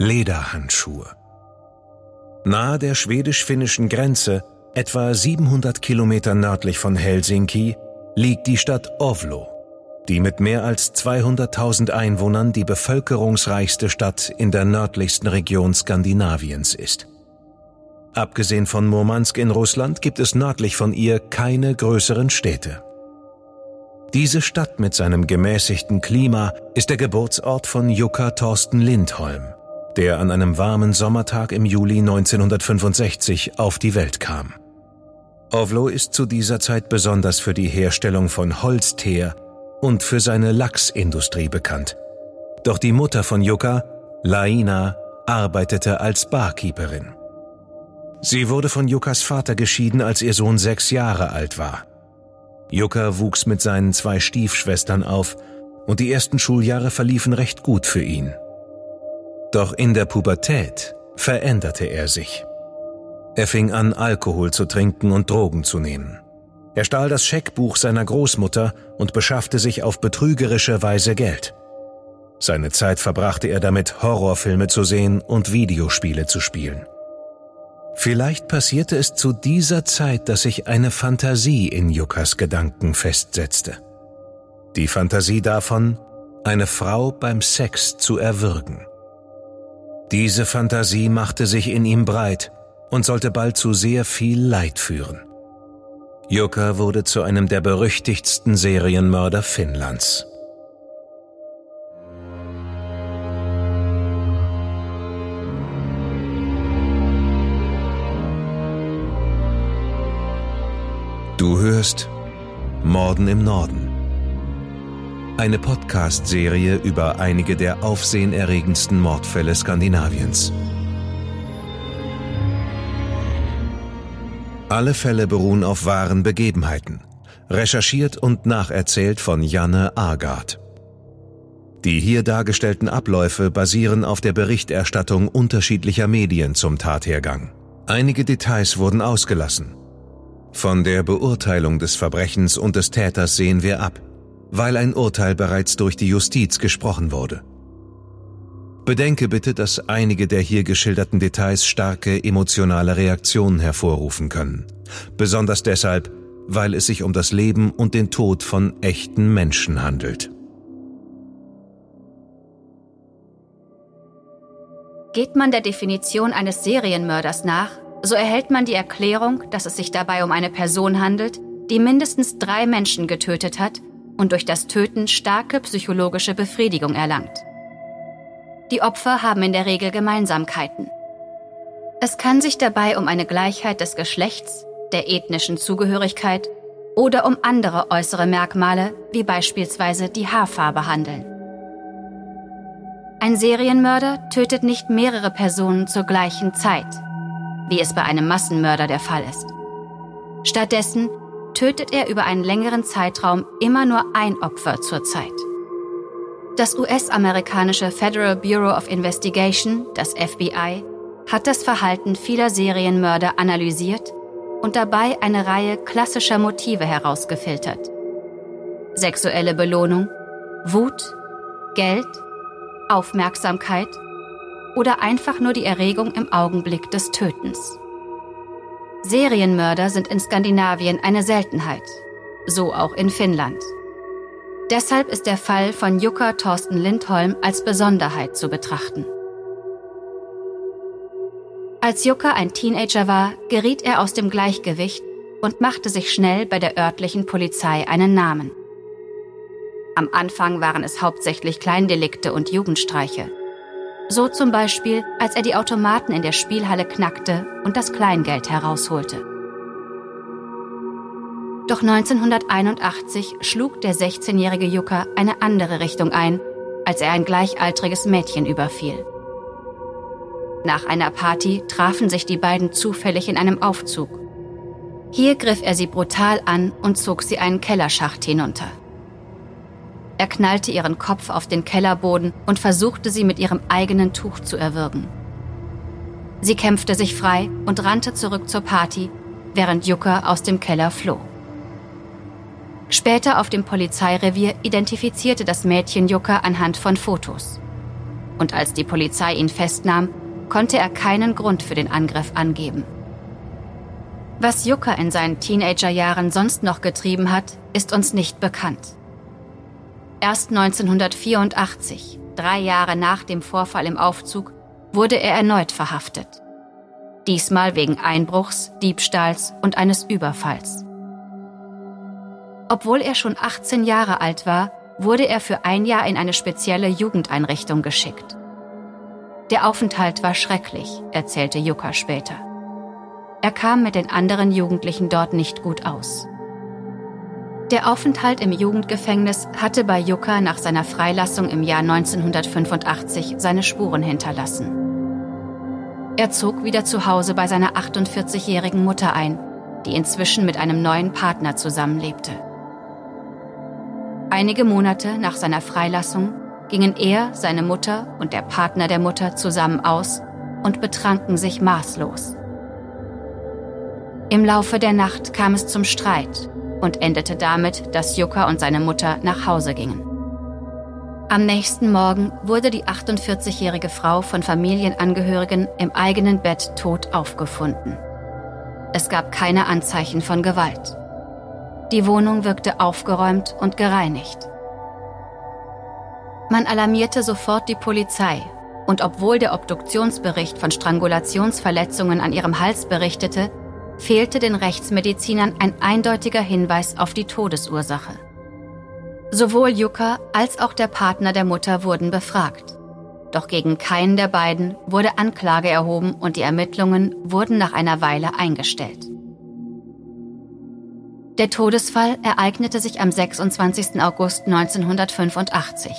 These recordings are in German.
Lederhandschuhe. Nahe der schwedisch-finnischen Grenze, etwa 700 Kilometer nördlich von Helsinki, liegt die Stadt Ovlo, die mit mehr als 200.000 Einwohnern die bevölkerungsreichste Stadt in der nördlichsten Region Skandinaviens ist. Abgesehen von Murmansk in Russland gibt es nördlich von ihr keine größeren Städte. Diese Stadt mit seinem gemäßigten Klima ist der Geburtsort von Jukka Thorsten Lindholm, der an einem warmen Sommertag im Juli 1965 auf die Welt kam. Ovlo ist zu dieser Zeit besonders für die Herstellung von Holzteer und für seine Lachsindustrie bekannt. Doch die Mutter von Jukka, Laina, arbeitete als Barkeeperin. Sie wurde von Jukkas Vater geschieden, als ihr Sohn sechs Jahre alt war. Jukka wuchs mit seinen zwei Stiefschwestern auf und die ersten Schuljahre verliefen recht gut für ihn. Doch in der Pubertät veränderte er sich. Er fing an, Alkohol zu trinken und Drogen zu nehmen. Er stahl das Scheckbuch seiner Großmutter und beschaffte sich auf betrügerische Weise Geld. Seine Zeit verbrachte er damit, Horrorfilme zu sehen und Videospiele zu spielen. Vielleicht passierte es zu dieser Zeit, dass sich eine Fantasie in Jukas Gedanken festsetzte. Die Fantasie davon, eine Frau beim Sex zu erwürgen. Diese Fantasie machte sich in ihm breit und sollte bald zu sehr viel Leid führen. Jukka wurde zu einem der berüchtigsten Serienmörder Finnlands. Du hörst Morden im Norden. Eine Podcast-Serie über einige der aufsehenerregendsten Mordfälle Skandinaviens. Alle Fälle beruhen auf wahren Begebenheiten, recherchiert und nacherzählt von Janne Agard. Die hier dargestellten Abläufe basieren auf der Berichterstattung unterschiedlicher Medien zum Tathergang. Einige Details wurden ausgelassen, von der Beurteilung des Verbrechens und des Täters sehen wir ab, weil ein Urteil bereits durch die Justiz gesprochen wurde. Bedenke bitte, dass einige der hier geschilderten Details starke emotionale Reaktionen hervorrufen können. Besonders deshalb, weil es sich um das Leben und den Tod von echten Menschen handelt. Geht man der Definition eines Serienmörders nach, so erhält man die Erklärung, dass es sich dabei um eine Person handelt, die mindestens drei Menschen getötet hat und durch das Töten starke psychologische Befriedigung erlangt. Die Opfer haben in der Regel Gemeinsamkeiten. Es kann sich dabei um eine Gleichheit des Geschlechts, der ethnischen Zugehörigkeit oder um andere äußere Merkmale, wie beispielsweise die Haarfarbe handeln. Ein Serienmörder tötet nicht mehrere Personen zur gleichen Zeit, wie es bei einem Massenmörder der Fall ist. Stattdessen tötet er über einen längeren Zeitraum immer nur ein Opfer zur Zeit. Das US-amerikanische Federal Bureau of Investigation, das FBI, hat das Verhalten vieler Serienmörder analysiert und dabei eine Reihe klassischer Motive herausgefiltert. Sexuelle Belohnung, Wut, Geld, Aufmerksamkeit oder einfach nur die Erregung im Augenblick des Tötens. Serienmörder sind in Skandinavien eine Seltenheit, so auch in Finnland. Deshalb ist der Fall von Jukka Thorsten Lindholm als Besonderheit zu betrachten. Als Jukka ein Teenager war, geriet er aus dem Gleichgewicht und machte sich schnell bei der örtlichen Polizei einen Namen. Am Anfang waren es hauptsächlich Kleindelikte und Jugendstreiche. So zum Beispiel, als er die Automaten in der Spielhalle knackte und das Kleingeld herausholte. Doch 1981 schlug der 16-jährige Jukka eine andere Richtung ein, als er ein gleichaltriges Mädchen überfiel. Nach einer Party trafen sich die beiden zufällig in einem Aufzug. Hier griff er sie brutal an und zog sie einen Kellerschacht hinunter. Er knallte ihren Kopf auf den Kellerboden und versuchte sie mit ihrem eigenen Tuch zu erwürgen. Sie kämpfte sich frei und rannte zurück zur Party, während Jukka aus dem Keller floh. Später auf dem Polizeirevier identifizierte das Mädchen Jukka anhand von Fotos. und als die Polizei ihn festnahm, konnte er keinen Grund für den Angriff angeben. Was Yucca in seinen Teenagerjahren sonst noch getrieben hat, ist uns nicht bekannt. Erst 1984, drei Jahre nach dem Vorfall im Aufzug, wurde er erneut verhaftet. Diesmal wegen Einbruchs, Diebstahls und eines Überfalls. Obwohl er schon 18 Jahre alt war, wurde er für ein Jahr in eine spezielle Jugendeinrichtung geschickt. Der Aufenthalt war schrecklich, erzählte Yucca später. Er kam mit den anderen Jugendlichen dort nicht gut aus. Der Aufenthalt im Jugendgefängnis hatte bei Yucca nach seiner Freilassung im Jahr 1985 seine Spuren hinterlassen. Er zog wieder zu Hause bei seiner 48-jährigen Mutter ein, die inzwischen mit einem neuen Partner zusammenlebte. Einige Monate nach seiner Freilassung gingen er, seine Mutter und der Partner der Mutter zusammen aus und betranken sich maßlos. Im Laufe der Nacht kam es zum Streit und endete damit, dass Yucca und seine Mutter nach Hause gingen. Am nächsten Morgen wurde die 48-jährige Frau von Familienangehörigen im eigenen Bett tot aufgefunden. Es gab keine Anzeichen von Gewalt. Die Wohnung wirkte aufgeräumt und gereinigt. Man alarmierte sofort die Polizei und obwohl der Obduktionsbericht von Strangulationsverletzungen an ihrem Hals berichtete, fehlte den Rechtsmedizinern ein eindeutiger Hinweis auf die Todesursache. Sowohl Yucca als auch der Partner der Mutter wurden befragt. Doch gegen keinen der beiden wurde Anklage erhoben und die Ermittlungen wurden nach einer Weile eingestellt. Der Todesfall ereignete sich am 26. August 1985.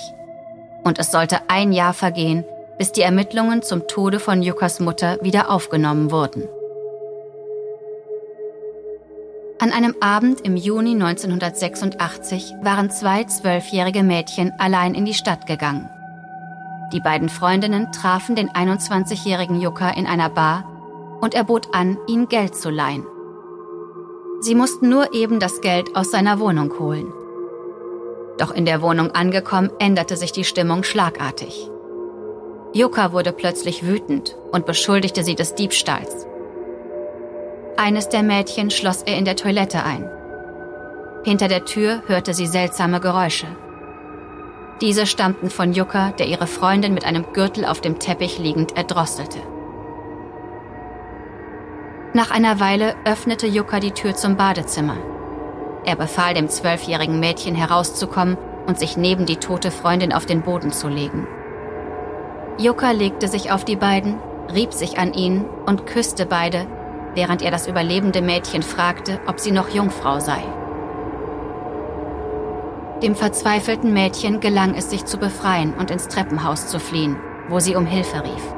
Und es sollte ein Jahr vergehen, bis die Ermittlungen zum Tode von Yuccas Mutter wieder aufgenommen wurden. An einem Abend im Juni 1986 waren zwei zwölfjährige Mädchen allein in die Stadt gegangen. Die beiden Freundinnen trafen den 21-jährigen Yucca in einer Bar und er bot an, ihnen Geld zu leihen. Sie mussten nur eben das Geld aus seiner Wohnung holen. Doch in der Wohnung angekommen, änderte sich die Stimmung schlagartig. Yucca wurde plötzlich wütend und beschuldigte sie des Diebstahls. Eines der Mädchen schloss er in der Toilette ein. Hinter der Tür hörte sie seltsame Geräusche. Diese stammten von Yucca, der ihre Freundin mit einem Gürtel auf dem Teppich liegend erdrosselte. Nach einer Weile öffnete Yucca die Tür zum Badezimmer. Er befahl dem zwölfjährigen Mädchen herauszukommen und sich neben die tote Freundin auf den Boden zu legen. Yucca legte sich auf die beiden, rieb sich an ihnen und küsste beide, während er das überlebende Mädchen fragte, ob sie noch Jungfrau sei. Dem verzweifelten Mädchen gelang es, sich zu befreien und ins Treppenhaus zu fliehen, wo sie um Hilfe rief.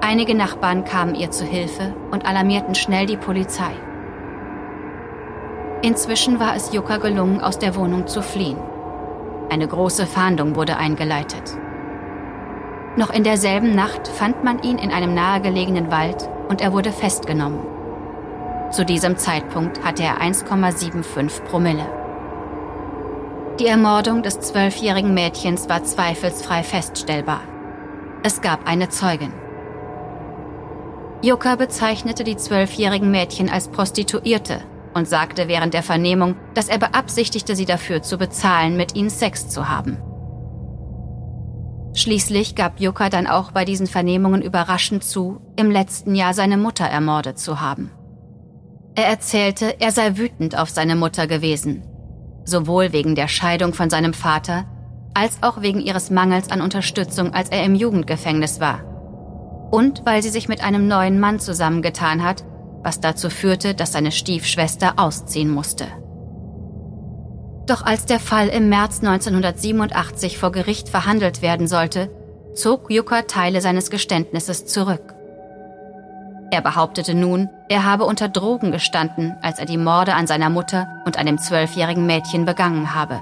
Einige Nachbarn kamen ihr zu Hilfe und alarmierten schnell die Polizei. Inzwischen war es Yucca gelungen, aus der Wohnung zu fliehen. Eine große Fahndung wurde eingeleitet. Noch in derselben Nacht fand man ihn in einem nahegelegenen Wald und er wurde festgenommen. Zu diesem Zeitpunkt hatte er 1,75 Promille. Die Ermordung des zwölfjährigen Mädchens war zweifelsfrei feststellbar. Es gab eine Zeugin. Yucca bezeichnete die zwölfjährigen Mädchen als Prostituierte und sagte während der Vernehmung, dass er beabsichtigte, sie dafür zu bezahlen, mit ihnen Sex zu haben. Schließlich gab Yucca dann auch bei diesen Vernehmungen überraschend zu, im letzten Jahr seine Mutter ermordet zu haben. Er erzählte, er sei wütend auf seine Mutter gewesen, sowohl wegen der Scheidung von seinem Vater als auch wegen ihres Mangels an Unterstützung, als er im Jugendgefängnis war. Und weil sie sich mit einem neuen Mann zusammengetan hat, was dazu führte, dass seine Stiefschwester ausziehen musste. Doch als der Fall im März 1987 vor Gericht verhandelt werden sollte, zog Yucca Teile seines Geständnisses zurück. Er behauptete nun, er habe unter Drogen gestanden, als er die Morde an seiner Mutter und einem zwölfjährigen Mädchen begangen habe.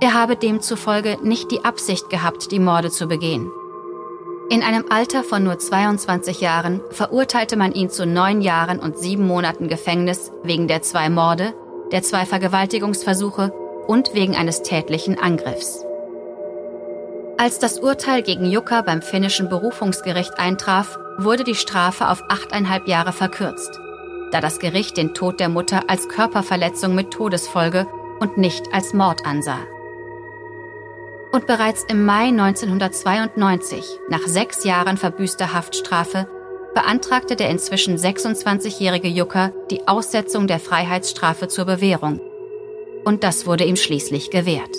Er habe demzufolge nicht die Absicht gehabt, die Morde zu begehen. In einem Alter von nur 22 Jahren verurteilte man ihn zu neun Jahren und sieben Monaten Gefängnis wegen der zwei Morde der zwei Vergewaltigungsversuche und wegen eines tätlichen Angriffs. Als das Urteil gegen Jukka beim finnischen Berufungsgericht eintraf, wurde die Strafe auf achteinhalb Jahre verkürzt, da das Gericht den Tod der Mutter als Körperverletzung mit Todesfolge und nicht als Mord ansah. Und bereits im Mai 1992, nach sechs Jahren verbüßter Haftstrafe, beantragte der inzwischen 26-jährige Jucker die Aussetzung der Freiheitsstrafe zur Bewährung. Und das wurde ihm schließlich gewährt.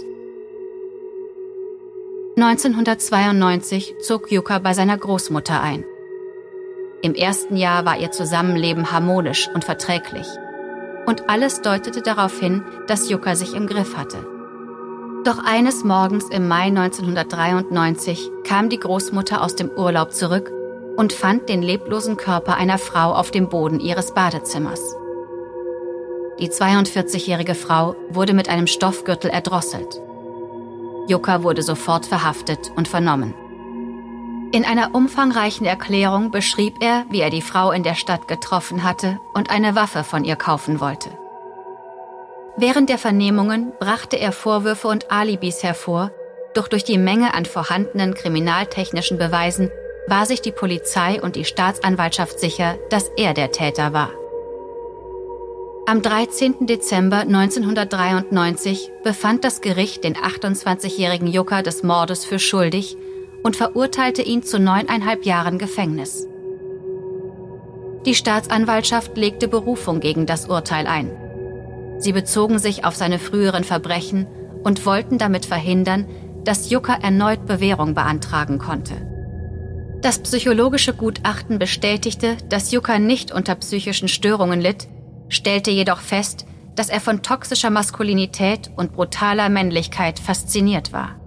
1992 zog Jucker bei seiner Großmutter ein. Im ersten Jahr war ihr Zusammenleben harmonisch und verträglich. Und alles deutete darauf hin, dass Jucker sich im Griff hatte. Doch eines Morgens im Mai 1993 kam die Großmutter aus dem Urlaub zurück und fand den leblosen Körper einer Frau auf dem Boden ihres Badezimmers. Die 42-jährige Frau wurde mit einem Stoffgürtel erdrosselt. Jukka wurde sofort verhaftet und vernommen. In einer umfangreichen Erklärung beschrieb er, wie er die Frau in der Stadt getroffen hatte und eine Waffe von ihr kaufen wollte. Während der Vernehmungen brachte er Vorwürfe und Alibis hervor, doch durch die Menge an vorhandenen kriminaltechnischen Beweisen war sich die Polizei und die Staatsanwaltschaft sicher, dass er der Täter war. Am 13. Dezember 1993 befand das Gericht den 28-jährigen Jucker des Mordes für schuldig und verurteilte ihn zu neuneinhalb Jahren Gefängnis. Die Staatsanwaltschaft legte Berufung gegen das Urteil ein. Sie bezogen sich auf seine früheren Verbrechen und wollten damit verhindern, dass Jucker erneut Bewährung beantragen konnte. Das psychologische Gutachten bestätigte, dass Yuka nicht unter psychischen Störungen litt, stellte jedoch fest, dass er von toxischer Maskulinität und brutaler Männlichkeit fasziniert war.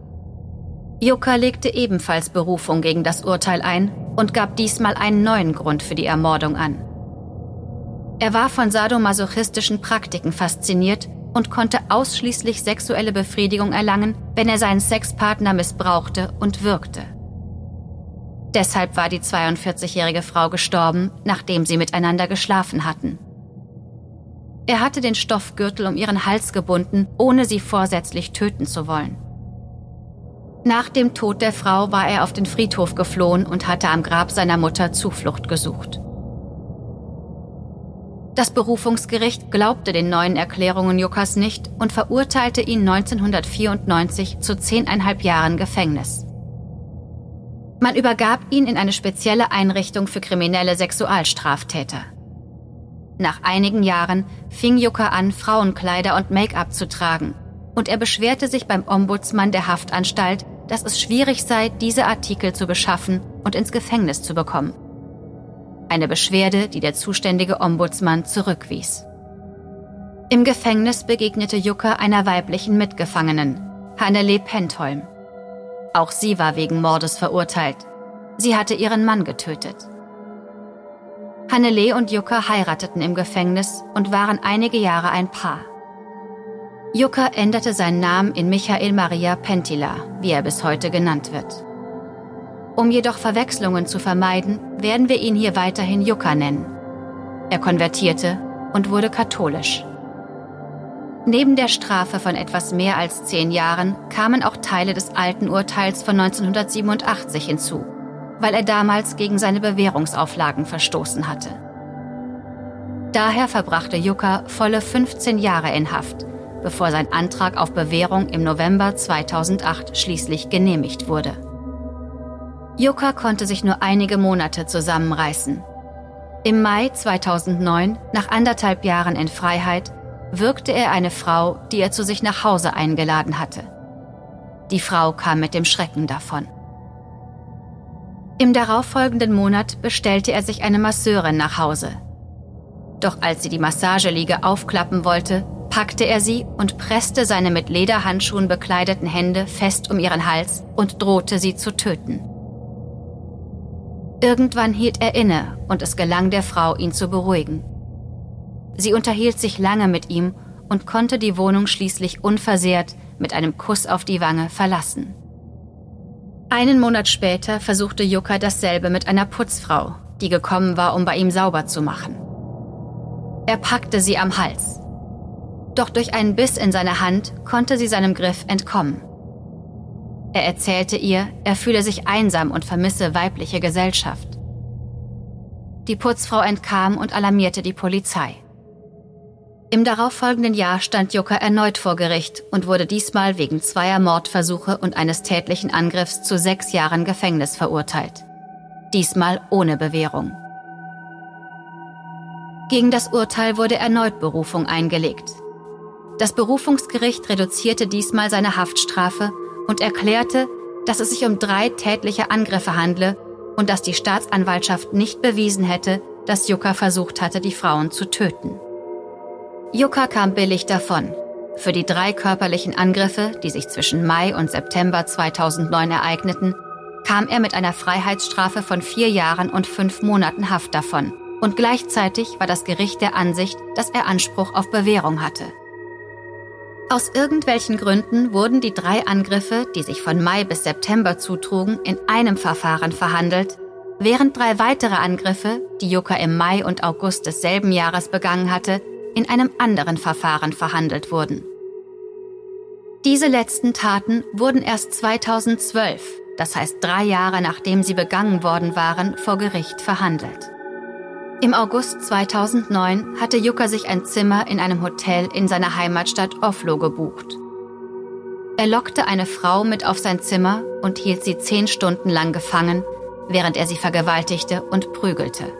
Yuka legte ebenfalls Berufung gegen das Urteil ein und gab diesmal einen neuen Grund für die Ermordung an. Er war von sadomasochistischen Praktiken fasziniert und konnte ausschließlich sexuelle Befriedigung erlangen, wenn er seinen Sexpartner missbrauchte und wirkte. Deshalb war die 42-jährige Frau gestorben, nachdem sie miteinander geschlafen hatten. Er hatte den Stoffgürtel um ihren Hals gebunden, ohne sie vorsätzlich töten zu wollen. Nach dem Tod der Frau war er auf den Friedhof geflohen und hatte am Grab seiner Mutter Zuflucht gesucht. Das Berufungsgericht glaubte den neuen Erklärungen Jukas nicht und verurteilte ihn 1994 zu zehneinhalb Jahren Gefängnis. Man übergab ihn in eine spezielle Einrichtung für kriminelle Sexualstraftäter. Nach einigen Jahren fing Jucker an, Frauenkleider und Make-up zu tragen, und er beschwerte sich beim Ombudsmann der Haftanstalt, dass es schwierig sei, diese Artikel zu beschaffen und ins Gefängnis zu bekommen. Eine Beschwerde, die der zuständige Ombudsmann zurückwies. Im Gefängnis begegnete Jucker einer weiblichen Mitgefangenen, Hannele Pentholm. Auch sie war wegen Mordes verurteilt. Sie hatte ihren Mann getötet. Hannele und Jukka heirateten im Gefängnis und waren einige Jahre ein Paar. Jukka änderte seinen Namen in Michael Maria Pentila, wie er bis heute genannt wird. Um jedoch Verwechslungen zu vermeiden, werden wir ihn hier weiterhin Jukka nennen. Er konvertierte und wurde katholisch. Neben der Strafe von etwas mehr als zehn Jahren kamen auch Teile des alten Urteils von 1987 hinzu, weil er damals gegen seine Bewährungsauflagen verstoßen hatte. Daher verbrachte Jukka volle 15 Jahre in Haft, bevor sein Antrag auf Bewährung im November 2008 schließlich genehmigt wurde. Jukka konnte sich nur einige Monate zusammenreißen. Im Mai 2009, nach anderthalb Jahren in Freiheit, wirkte er eine Frau, die er zu sich nach Hause eingeladen hatte. Die Frau kam mit dem Schrecken davon. Im darauffolgenden Monat bestellte er sich eine Masseurin nach Hause. Doch als sie die Massageliege aufklappen wollte, packte er sie und presste seine mit Lederhandschuhen bekleideten Hände fest um ihren Hals und drohte sie zu töten. Irgendwann hielt er inne und es gelang der Frau, ihn zu beruhigen. Sie unterhielt sich lange mit ihm und konnte die Wohnung schließlich unversehrt mit einem Kuss auf die Wange verlassen. Einen Monat später versuchte Jukka dasselbe mit einer Putzfrau, die gekommen war, um bei ihm sauber zu machen. Er packte sie am Hals. Doch durch einen Biss in seiner Hand konnte sie seinem Griff entkommen. Er erzählte ihr, er fühle sich einsam und vermisse weibliche Gesellschaft. Die Putzfrau entkam und alarmierte die Polizei. Im darauffolgenden Jahr stand Jukka erneut vor Gericht und wurde diesmal wegen zweier Mordversuche und eines tätlichen Angriffs zu sechs Jahren Gefängnis verurteilt. Diesmal ohne Bewährung. Gegen das Urteil wurde erneut Berufung eingelegt. Das Berufungsgericht reduzierte diesmal seine Haftstrafe und erklärte, dass es sich um drei tätliche Angriffe handle und dass die Staatsanwaltschaft nicht bewiesen hätte, dass Jukka versucht hatte, die Frauen zu töten. Jukka kam billig davon. Für die drei körperlichen Angriffe, die sich zwischen Mai und September 2009 ereigneten, kam er mit einer Freiheitsstrafe von vier Jahren und fünf Monaten Haft davon. Und gleichzeitig war das Gericht der Ansicht, dass er Anspruch auf Bewährung hatte. Aus irgendwelchen Gründen wurden die drei Angriffe, die sich von Mai bis September zutrugen, in einem Verfahren verhandelt, während drei weitere Angriffe, die Jukka im Mai und August desselben Jahres begangen hatte, in einem anderen Verfahren verhandelt wurden. Diese letzten Taten wurden erst 2012, das heißt drei Jahre nachdem sie begangen worden waren, vor Gericht verhandelt. Im August 2009 hatte Jukka sich ein Zimmer in einem Hotel in seiner Heimatstadt Oflo gebucht. Er lockte eine Frau mit auf sein Zimmer und hielt sie zehn Stunden lang gefangen, während er sie vergewaltigte und prügelte.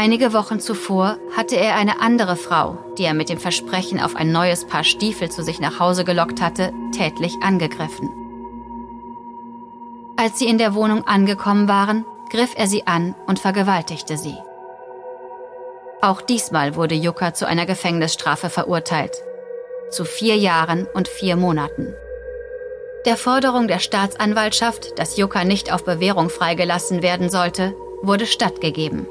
Einige Wochen zuvor hatte er eine andere Frau, die er mit dem Versprechen auf ein neues Paar Stiefel zu sich nach Hause gelockt hatte, tätlich angegriffen. Als sie in der Wohnung angekommen waren, griff er sie an und vergewaltigte sie. Auch diesmal wurde Jukka zu einer Gefängnisstrafe verurteilt. Zu vier Jahren und vier Monaten. Der Forderung der Staatsanwaltschaft, dass Jukka nicht auf Bewährung freigelassen werden sollte, wurde stattgegeben.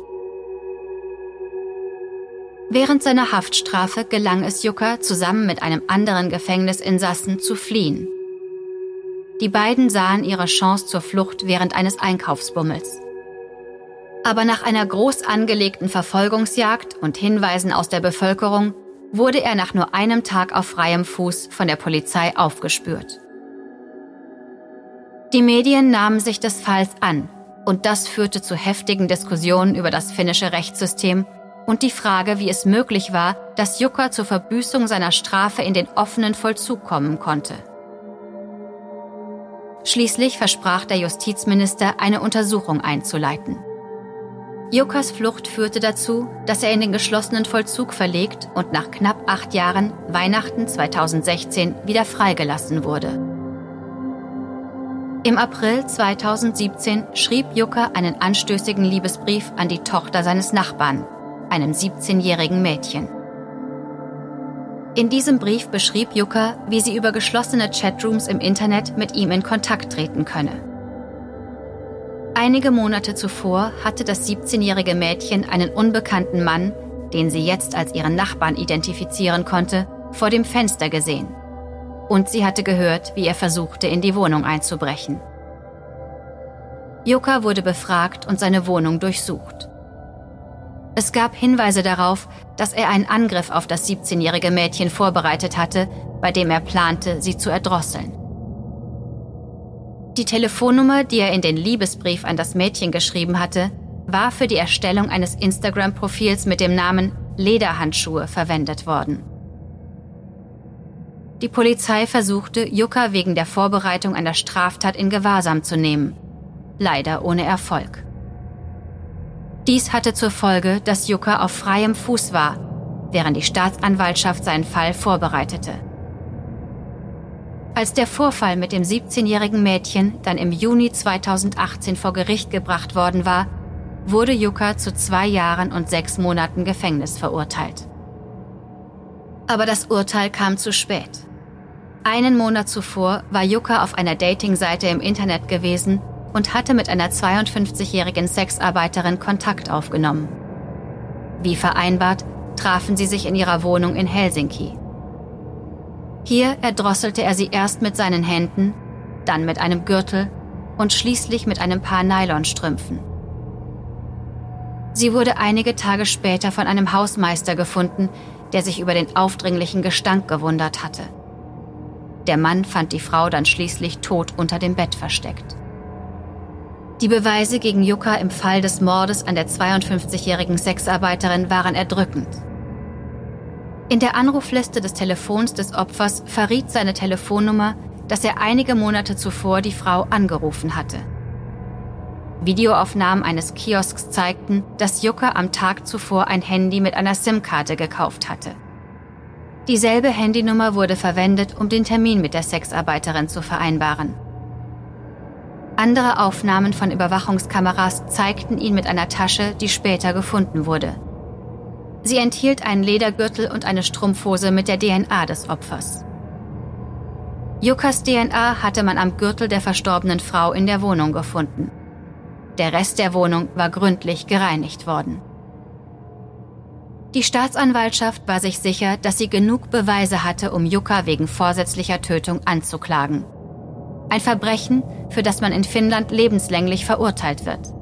Während seiner Haftstrafe gelang es Jukka, zusammen mit einem anderen Gefängnisinsassen zu fliehen. Die beiden sahen ihre Chance zur Flucht während eines Einkaufsbummels. Aber nach einer groß angelegten Verfolgungsjagd und Hinweisen aus der Bevölkerung wurde er nach nur einem Tag auf freiem Fuß von der Polizei aufgespürt. Die Medien nahmen sich des Falls an und das führte zu heftigen Diskussionen über das finnische Rechtssystem und die Frage, wie es möglich war, dass Jukka zur Verbüßung seiner Strafe in den offenen Vollzug kommen konnte. Schließlich versprach der Justizminister, eine Untersuchung einzuleiten. Jokas Flucht führte dazu, dass er in den geschlossenen Vollzug verlegt und nach knapp acht Jahren, Weihnachten 2016, wieder freigelassen wurde. Im April 2017 schrieb Jukka einen anstößigen Liebesbrief an die Tochter seines Nachbarn, einem 17-jährigen Mädchen. In diesem Brief beschrieb Jukka, wie sie über geschlossene Chatrooms im Internet mit ihm in Kontakt treten könne. Einige Monate zuvor hatte das 17-jährige Mädchen einen unbekannten Mann, den sie jetzt als ihren Nachbarn identifizieren konnte, vor dem Fenster gesehen. Und sie hatte gehört, wie er versuchte, in die Wohnung einzubrechen. Jukka wurde befragt und seine Wohnung durchsucht. Es gab Hinweise darauf, dass er einen Angriff auf das 17-jährige Mädchen vorbereitet hatte, bei dem er plante, sie zu erdrosseln. Die Telefonnummer, die er in den Liebesbrief an das Mädchen geschrieben hatte, war für die Erstellung eines Instagram-Profils mit dem Namen Lederhandschuhe verwendet worden. Die Polizei versuchte, Jukka wegen der Vorbereitung einer Straftat in Gewahrsam zu nehmen. Leider ohne Erfolg. Dies hatte zur Folge, dass Jukka auf freiem Fuß war, während die Staatsanwaltschaft seinen Fall vorbereitete. Als der Vorfall mit dem 17-jährigen Mädchen dann im Juni 2018 vor Gericht gebracht worden war, wurde Jukka zu zwei Jahren und sechs Monaten Gefängnis verurteilt. Aber das Urteil kam zu spät. Einen Monat zuvor war Jukka auf einer Datingseite im Internet gewesen und hatte mit einer 52-jährigen Sexarbeiterin Kontakt aufgenommen. Wie vereinbart, trafen sie sich in ihrer Wohnung in Helsinki. Hier erdrosselte er sie erst mit seinen Händen, dann mit einem Gürtel und schließlich mit einem paar Nylonstrümpfen. Sie wurde einige Tage später von einem Hausmeister gefunden, der sich über den aufdringlichen Gestank gewundert hatte. Der Mann fand die Frau dann schließlich tot unter dem Bett versteckt. Die Beweise gegen Yuka im Fall des Mordes an der 52-jährigen Sexarbeiterin waren erdrückend. In der Anrufliste des Telefons des Opfers verriet seine Telefonnummer, dass er einige Monate zuvor die Frau angerufen hatte. Videoaufnahmen eines Kiosks zeigten, dass Yuka am Tag zuvor ein Handy mit einer SIM-Karte gekauft hatte. Dieselbe Handynummer wurde verwendet, um den Termin mit der Sexarbeiterin zu vereinbaren. Andere Aufnahmen von Überwachungskameras zeigten ihn mit einer Tasche, die später gefunden wurde. Sie enthielt einen Ledergürtel und eine Strumpfhose mit der DNA des Opfers. Yukas DNA hatte man am Gürtel der verstorbenen Frau in der Wohnung gefunden. Der Rest der Wohnung war gründlich gereinigt worden. Die Staatsanwaltschaft war sich sicher, dass sie genug Beweise hatte, um Yuka wegen vorsätzlicher Tötung anzuklagen. Ein Verbrechen, für das man in Finnland lebenslänglich verurteilt wird.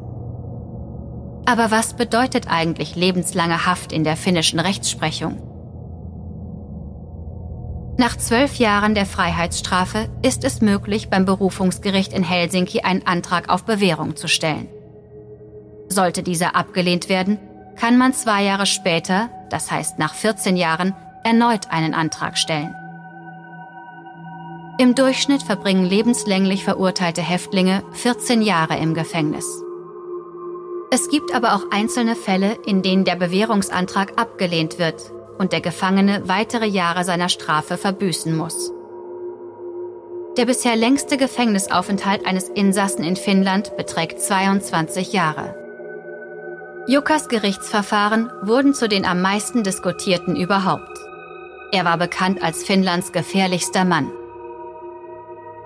Aber was bedeutet eigentlich lebenslange Haft in der finnischen Rechtsprechung? Nach zwölf Jahren der Freiheitsstrafe ist es möglich, beim Berufungsgericht in Helsinki einen Antrag auf Bewährung zu stellen. Sollte dieser abgelehnt werden, kann man zwei Jahre später, das heißt nach 14 Jahren, erneut einen Antrag stellen. Im Durchschnitt verbringen lebenslänglich verurteilte Häftlinge 14 Jahre im Gefängnis. Es gibt aber auch einzelne Fälle, in denen der Bewährungsantrag abgelehnt wird und der Gefangene weitere Jahre seiner Strafe verbüßen muss. Der bisher längste Gefängnisaufenthalt eines Insassen in Finnland beträgt 22 Jahre. Jukas Gerichtsverfahren wurden zu den am meisten diskutierten überhaupt. Er war bekannt als Finnlands gefährlichster Mann.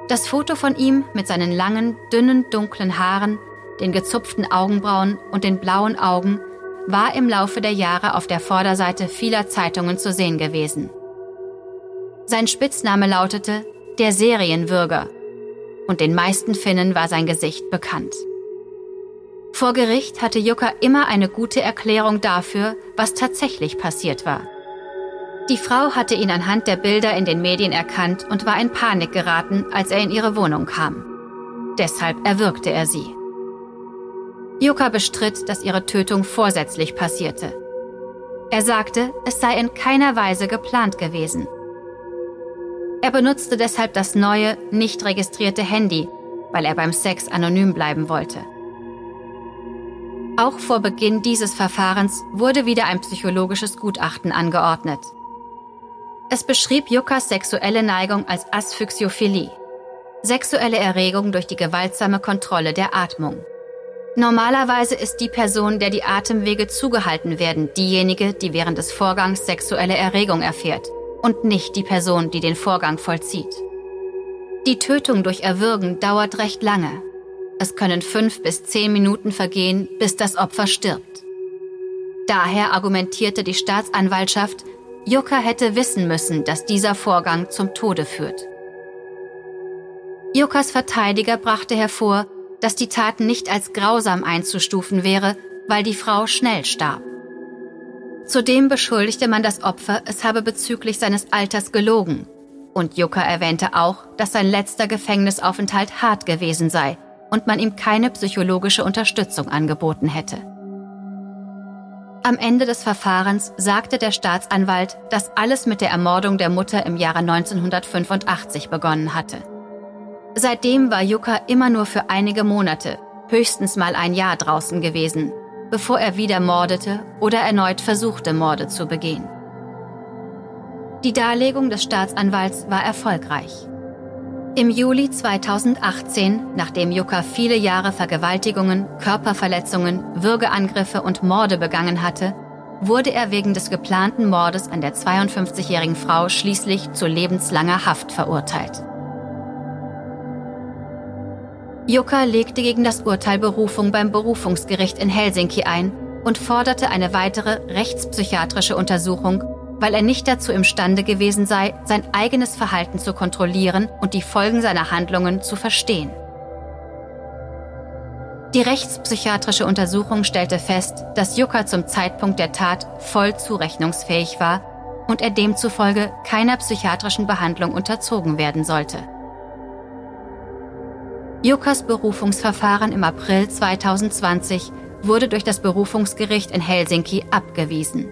Das Foto von ihm mit seinen langen, dünnen, dunklen Haaren, den gezupften Augenbrauen und den blauen Augen war im Laufe der Jahre auf der Vorderseite vieler Zeitungen zu sehen gewesen. Sein Spitzname lautete der Serienwürger und den meisten Finnen war sein Gesicht bekannt. Vor Gericht hatte Jukka immer eine gute Erklärung dafür, was tatsächlich passiert war. Die Frau hatte ihn anhand der Bilder in den Medien erkannt und war in Panik geraten, als er in ihre Wohnung kam. Deshalb erwürgte er sie. Yuka bestritt, dass ihre Tötung vorsätzlich passierte. Er sagte, es sei in keiner Weise geplant gewesen. Er benutzte deshalb das neue, nicht registrierte Handy, weil er beim Sex anonym bleiben wollte. Auch vor Beginn dieses Verfahrens wurde wieder ein psychologisches Gutachten angeordnet. Es beschrieb Yukas sexuelle Neigung als Asphyxiophilie, sexuelle Erregung durch die gewaltsame Kontrolle der Atmung. Normalerweise ist die Person, der die Atemwege zugehalten werden, diejenige, die während des Vorgangs sexuelle Erregung erfährt und nicht die Person, die den Vorgang vollzieht. Die Tötung durch Erwürgen dauert recht lange. Es können fünf bis zehn Minuten vergehen, bis das Opfer stirbt. Daher argumentierte die Staatsanwaltschaft, Jukka hätte wissen müssen, dass dieser Vorgang zum Tode führt. Jukkas Verteidiger brachte hervor, dass die Tat nicht als grausam einzustufen wäre, weil die Frau schnell starb. Zudem beschuldigte man das Opfer, es habe bezüglich seines Alters gelogen. Und Jukka erwähnte auch, dass sein letzter Gefängnisaufenthalt hart gewesen sei und man ihm keine psychologische Unterstützung angeboten hätte. Am Ende des Verfahrens sagte der Staatsanwalt, dass alles mit der Ermordung der Mutter im Jahre 1985 begonnen hatte. Seitdem war Jukka immer nur für einige Monate, höchstens mal ein Jahr draußen gewesen, bevor er wieder mordete oder erneut versuchte, Morde zu begehen. Die Darlegung des Staatsanwalts war erfolgreich. Im Juli 2018, nachdem Jukka viele Jahre Vergewaltigungen, Körperverletzungen, Würgeangriffe und Morde begangen hatte, wurde er wegen des geplanten Mordes an der 52-jährigen Frau schließlich zu lebenslanger Haft verurteilt. Jukka legte gegen das Urteil Berufung beim Berufungsgericht in Helsinki ein und forderte eine weitere rechtspsychiatrische Untersuchung, weil er nicht dazu imstande gewesen sei, sein eigenes Verhalten zu kontrollieren und die Folgen seiner Handlungen zu verstehen. Die rechtspsychiatrische Untersuchung stellte fest, dass Jukka zum Zeitpunkt der Tat voll zurechnungsfähig war und er demzufolge keiner psychiatrischen Behandlung unterzogen werden sollte. Jukas Berufungsverfahren im April 2020 wurde durch das Berufungsgericht in Helsinki abgewiesen.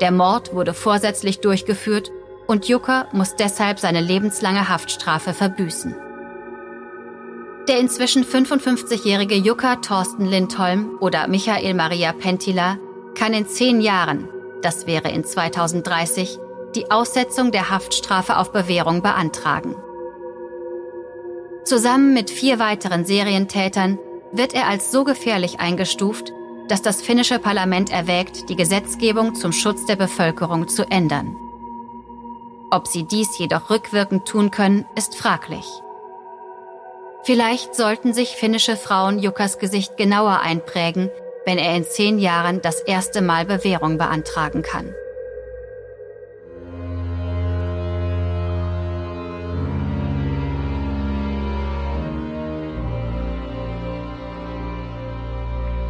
Der Mord wurde vorsätzlich durchgeführt und Jukka muss deshalb seine lebenslange Haftstrafe verbüßen. Der inzwischen 55-jährige Jukka Thorsten Lindholm oder Michael Maria Pentila kann in zehn Jahren, das wäre in 2030, die Aussetzung der Haftstrafe auf Bewährung beantragen. Zusammen mit vier weiteren Serientätern wird er als so gefährlich eingestuft, dass das finnische Parlament erwägt, die Gesetzgebung zum Schutz der Bevölkerung zu ändern. Ob sie dies jedoch rückwirkend tun können, ist fraglich. Vielleicht sollten sich finnische Frauen Jukas Gesicht genauer einprägen, wenn er in zehn Jahren das erste Mal Bewährung beantragen kann.